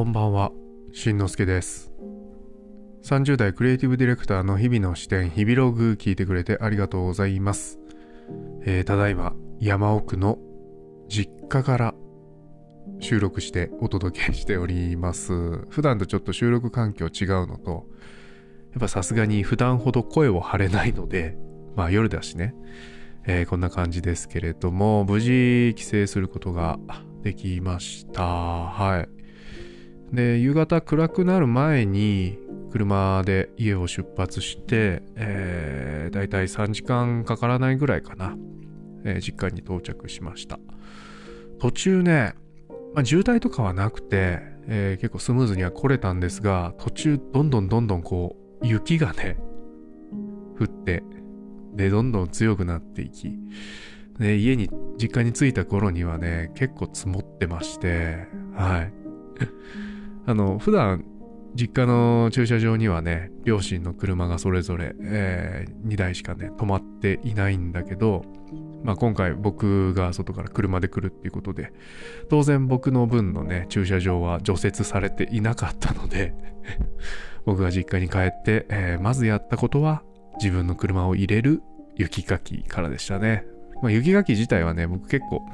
こんばんは、しんのすけです。30代クリエイティブディレクターの日々の視点、日々ログ聞いてくれてありがとうございます。えーただいま山奥の実家から収録してお届けしております。普段とちょっと収録環境違うのと、やっぱさすがに普段ほど声を張れないので、まあ夜だしね、えーこんな感じですけれども、無事帰省することができました。はい。で、夕方暗くなる前に車で家を出発して、えー、だいたい3時間かからないぐらいかな、えー実家に到着しました。途中ね、まあ、渋滞とかはなくて、えー結構スムーズには来れたんですが、途中どんどんどんどんこう、雪がね、降って、で、どんどん強くなっていき、で、家に、実家に着いた頃にはね、結構積もってまして、はい。あの、普段、実家の駐車場にはね、両親の車がそれぞれ、え2台しかね、止まっていないんだけど、まあ今回僕が外から車で来るっていうことで、当然僕の分のね、駐車場は除雪されていなかったので、僕が実家に帰って、えーまずやったことは、自分の車を入れる雪かきからでしたね。まあ雪かき自体はね、僕結構、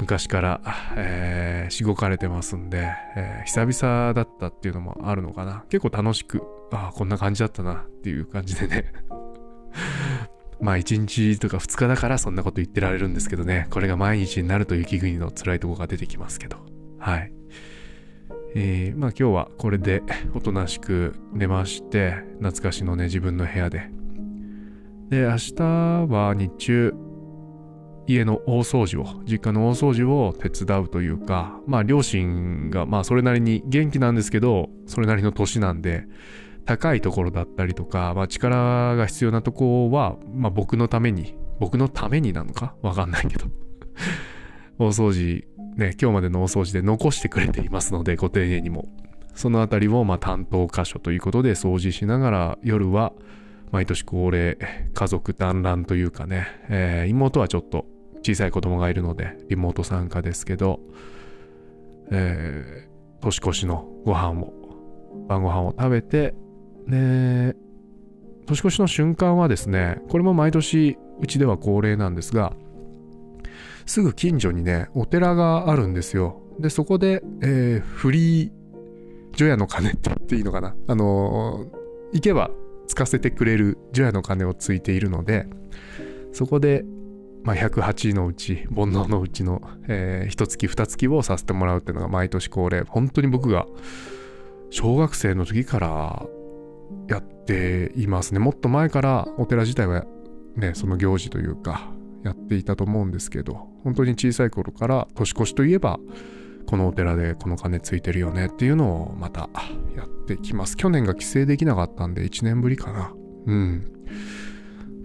昔から、えーしごかれてますんで、えー久々だったっていうのもあるのかな。結構楽しく、ああ、こんな感じだったなっていう感じでね。まあ1日とか2日だからそんなこと言ってられるんですけどね。これが毎日になると雪国の辛いとこが出てきますけど。はい。えーまあ今日はこれでおとなしく寝まして、懐かしのね自分の部屋で。で、明日は日中、家の大掃除を、実家の大掃除を手伝うというか、まあ両親がまあそれなりに元気なんですけど、それなりの年なんで、高いところだったりとか、まあ力が必要なとこは、まあ僕のために、僕のためになのか？わかんないけど。大掃除、ね、今日までの大掃除で残してくれていますので、ご丁寧にも。そのあたりをまあ担当箇所ということで掃除しながら、夜は毎年恒例、家族団らんというかね、えー妹はちょっと小さい子供がいるので、リモート参加ですけど、えー年越しのご飯を、晩ご飯を食べて、で、年越しの瞬間はですね、これも毎年うちでは恒例なんですが、すぐ近所にね、お寺があるんですよ。で、そこで、えーフリー除夜の鐘って言っていいのかな。あのー行けばつかせてくれる除夜の鐘をついているので、そこで、まあ、108のうち、煩悩のうちの、えー、1月2月をさせてもらうっていうのが毎年恒例。本当に僕が小学生の時からやっていますね。もっと前からお寺自体はね、その行事というか、やっていたと思うんですけど、本当に小さい頃から年越しといえば、このお寺でこの鐘ついてるよねっていうのをまたやってきます。去年が帰省できなかったんで1年ぶりかな。うん。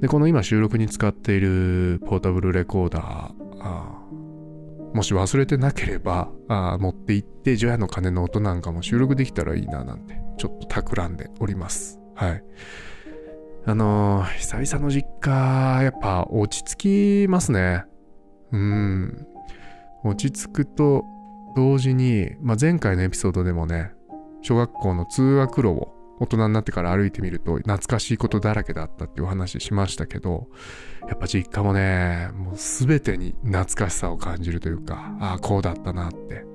で、この今収録に使っているポータブルレコーダー、あーもし忘れてなければあ持って行って除夜の鐘の音なんかも収録できたらいいななんてちょっと企んでおります。はい。あのー久々の実家、やっぱ落ち着きますね。うん。落ち着くと同時に、まあ、前回のエピソードでもね、小学校の通学路を大人になってから歩いてみると懐かしいことだらけだったっていうお話しましたけど、やっぱ実家もね、もう全てに懐かしさを感じるというか、ああ、こうだったなって。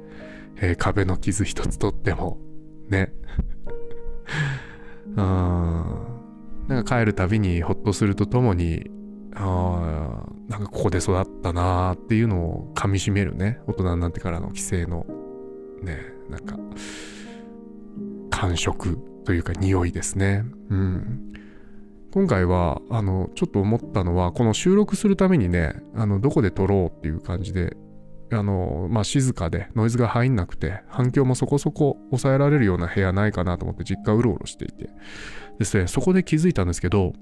えー壁の傷一つとっても、ね。うん。なんか帰るたびにほっとするとともに、ああ、なんかここで育ったなーっていうのを噛み締めるね。大人になってからの帰省の、ね、なんか、感触というか匂いですね。うん。今回は、あの、ちょっと思ったのは、この収録するためにね、あの、どこで撮ろうっていう感じで、あの、まあ、静かでノイズが入んなくて、反響もそこそこ抑えられるような部屋ないかなと思って実家うろうろしていて。ですね、そこで気づいたんですけど、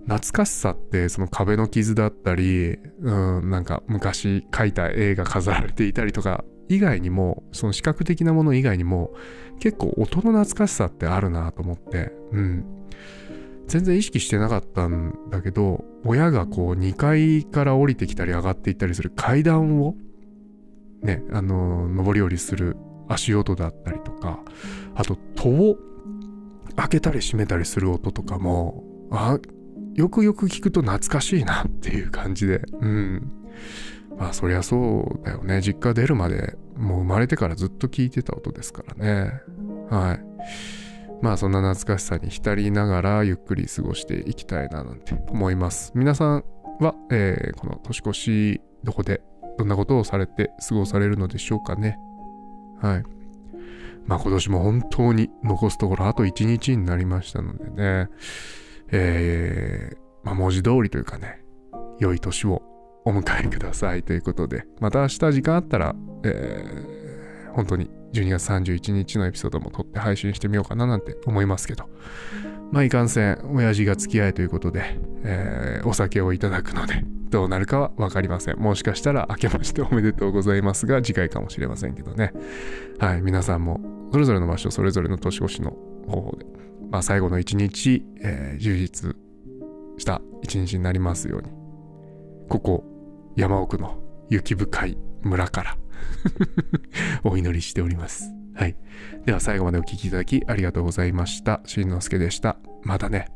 懐かしさってその壁の傷だったり、うん、なんか昔描いた絵が飾られていたりとか以外にも、その視覚的なもの以外にも、結構音の懐かしさってあるなと思って、うん。全然意識してなかったんだけど、親がこう2階から降りてきたり上がっていったりする階段を、ね、あの、上り下りする足音だったりとか、あと戸を開けたり閉めたりする音とかも、あ、よくよく聞くと懐かしいなっていう感じで、うん。まあそりゃそうだよね。実家出るまでもう生まれてからずっと聞いてた音ですからね。はい。まあそんな懐かしさに浸りながらゆっくり過ごしていきたいななんて思います。皆さんは、えー、この年越しどこでどんなことをされて過ごされるのでしょうかね。はい。まあ今年も本当に残すところあと1日になりましたのでね、えー、まあ文字通りというかね、良い年をお迎えくださいということで、また明日時間あったら、えー、本当に12月31日のエピソードも撮って配信してみようかななんて思いますけど、まあいかんせん、親父が付き合いということで、えー、お酒をいただくので、どうなるかは分かりません。もしかしたら明けましておめでとうございますが、次回かもしれませんけどね。はい、皆さんもそれぞれの場所、それぞれの年越しの方法で、まあ最後の一日、えー、充実した一日になりますように、ここ、山奥の雪深い村から お祈りしております。はい。では最後までお聴きいただきありがとうございました。しんのすけでした。またね。